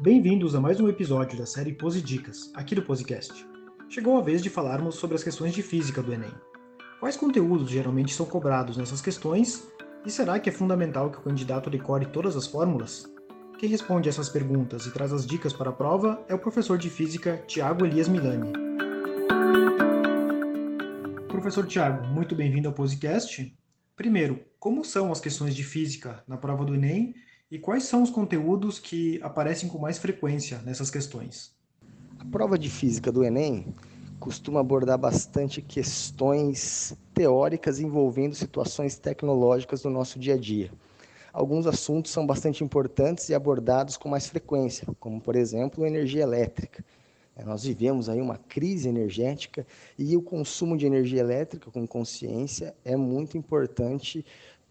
Bem-vindos a mais um episódio da série Dicas, aqui do Posicast. Chegou a vez de falarmos sobre as questões de física do Enem. Quais conteúdos geralmente são cobrados nessas questões e será que é fundamental que o candidato decore todas as fórmulas? Quem responde essas perguntas e traz as dicas para a prova é o professor de física Tiago Elias Milani. Professor Tiago, muito bem-vindo ao Posicast. Primeiro, como são as questões de física na prova do Enem e quais são os conteúdos que aparecem com mais frequência nessas questões? A prova de física do Enem costuma abordar bastante questões teóricas envolvendo situações tecnológicas do nosso dia a dia. Alguns assuntos são bastante importantes e abordados com mais frequência, como por exemplo energia elétrica. É, nós vivemos aí uma crise energética e o consumo de energia elétrica com consciência é muito importante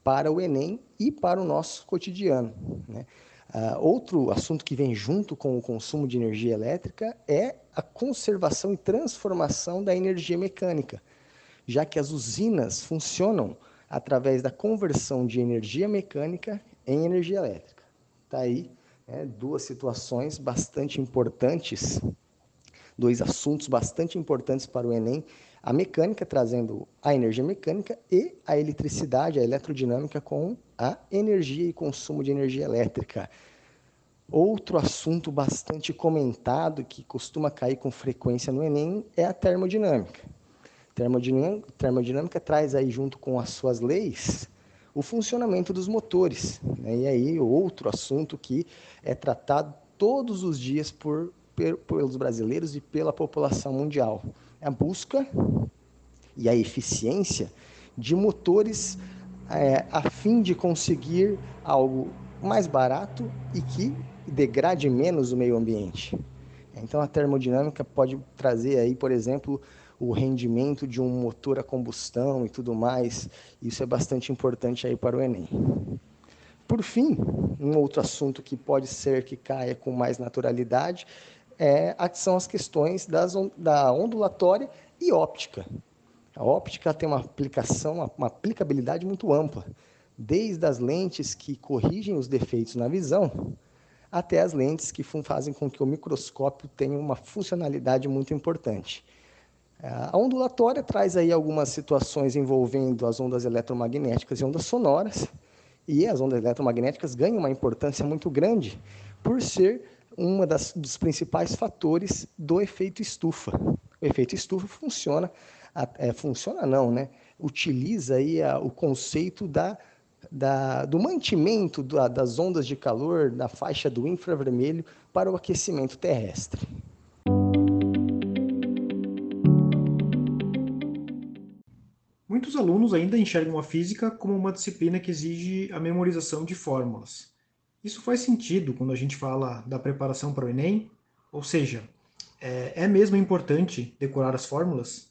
para o Enem e para o nosso cotidiano. Né? Uh, outro assunto que vem junto com o consumo de energia elétrica é a conservação e transformação da energia mecânica, já que as usinas funcionam através da conversão de energia mecânica em energia elétrica. Está aí né, duas situações bastante importantes, dois assuntos bastante importantes para o Enem a mecânica trazendo a energia mecânica e a eletricidade, a eletrodinâmica com a energia e consumo de energia elétrica. Outro assunto bastante comentado que costuma cair com frequência no Enem é a termodinâmica. Termodinâmica, termodinâmica traz aí junto com as suas leis o funcionamento dos motores. Né? E aí outro assunto que é tratado todos os dias por, pelos brasileiros e pela população mundial a busca e a eficiência de motores é, a fim de conseguir algo mais barato e que degrade menos o meio ambiente. Então a termodinâmica pode trazer aí, por exemplo, o rendimento de um motor a combustão e tudo mais. Isso é bastante importante aí para o Enem. Por fim, um outro assunto que pode ser que caia com mais naturalidade é, são as questões das, da ondulatória e óptica. A óptica tem uma aplicação, uma, aplicabilidade muito ampla, desde as lentes que corrigem os defeitos na visão, até as lentes que fazem com que o microscópio tenha uma funcionalidade muito importante. A ondulatória traz aí algumas situações envolvendo as ondas eletromagnéticas e ondas sonoras, e as ondas eletromagnéticas ganham uma importância muito grande por ser um dos principais fatores do efeito estufa. O efeito estufa funciona, é, funciona não, né? Utiliza aí a, o conceito da, da, do mantimento da, das ondas de calor na faixa do infravermelho para o aquecimento terrestre. Muitos alunos ainda enxergam a física como uma disciplina que exige a memorização de fórmulas. Isso faz sentido quando a gente fala da preparação para o Enem? Ou seja, é, é mesmo importante decorar as fórmulas?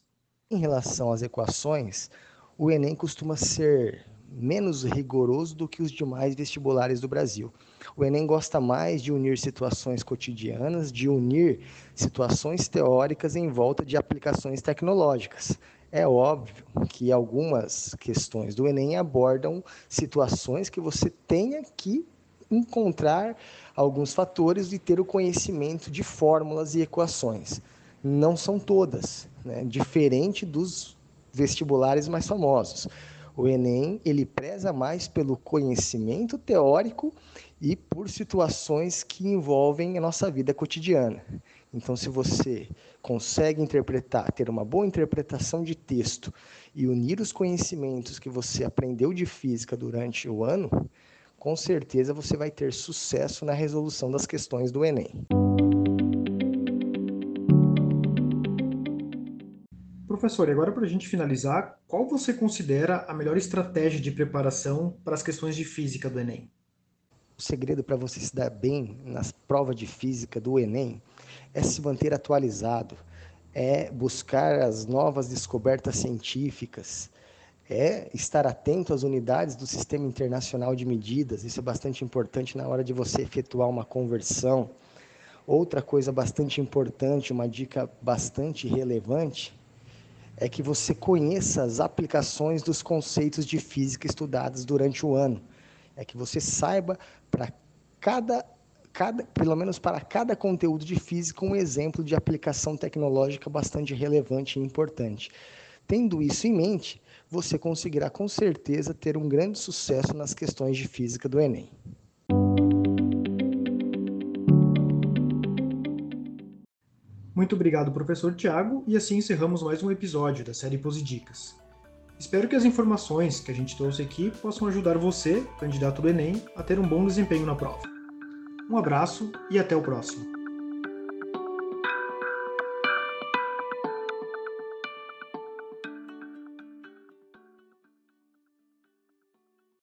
Em relação às equações, o Enem costuma ser menos rigoroso do que os demais vestibulares do Brasil. O Enem gosta mais de unir situações cotidianas, de unir situações teóricas em volta de aplicações tecnológicas. É óbvio que algumas questões do Enem abordam situações que você tenha que encontrar alguns fatores e ter o conhecimento de fórmulas e equações. Não são todas, né? diferente dos vestibulares mais famosos. O Enem ele preza mais pelo conhecimento teórico e por situações que envolvem a nossa vida cotidiana. Então, se você consegue interpretar, ter uma boa interpretação de texto e unir os conhecimentos que você aprendeu de física durante o ano, com certeza você vai ter sucesso na resolução das questões do Enem. Professor, e agora para a gente finalizar, qual você considera a melhor estratégia de preparação para as questões de física do Enem? O segredo para você se dar bem nas provas de física do Enem é se manter atualizado, é buscar as novas descobertas científicas, é estar atento às unidades do Sistema Internacional de Medidas, isso é bastante importante na hora de você efetuar uma conversão. Outra coisa bastante importante, uma dica bastante relevante, é que você conheça as aplicações dos conceitos de física estudados durante o ano. É que você saiba para cada cada, pelo menos para cada conteúdo de física, um exemplo de aplicação tecnológica bastante relevante e importante. Tendo isso em mente, você conseguirá com certeza ter um grande sucesso nas questões de física do Enem. Muito obrigado, professor Tiago, e assim encerramos mais um episódio da série Posidicas. Espero que as informações que a gente trouxe aqui possam ajudar você, candidato do Enem, a ter um bom desempenho na prova. Um abraço e até o próximo.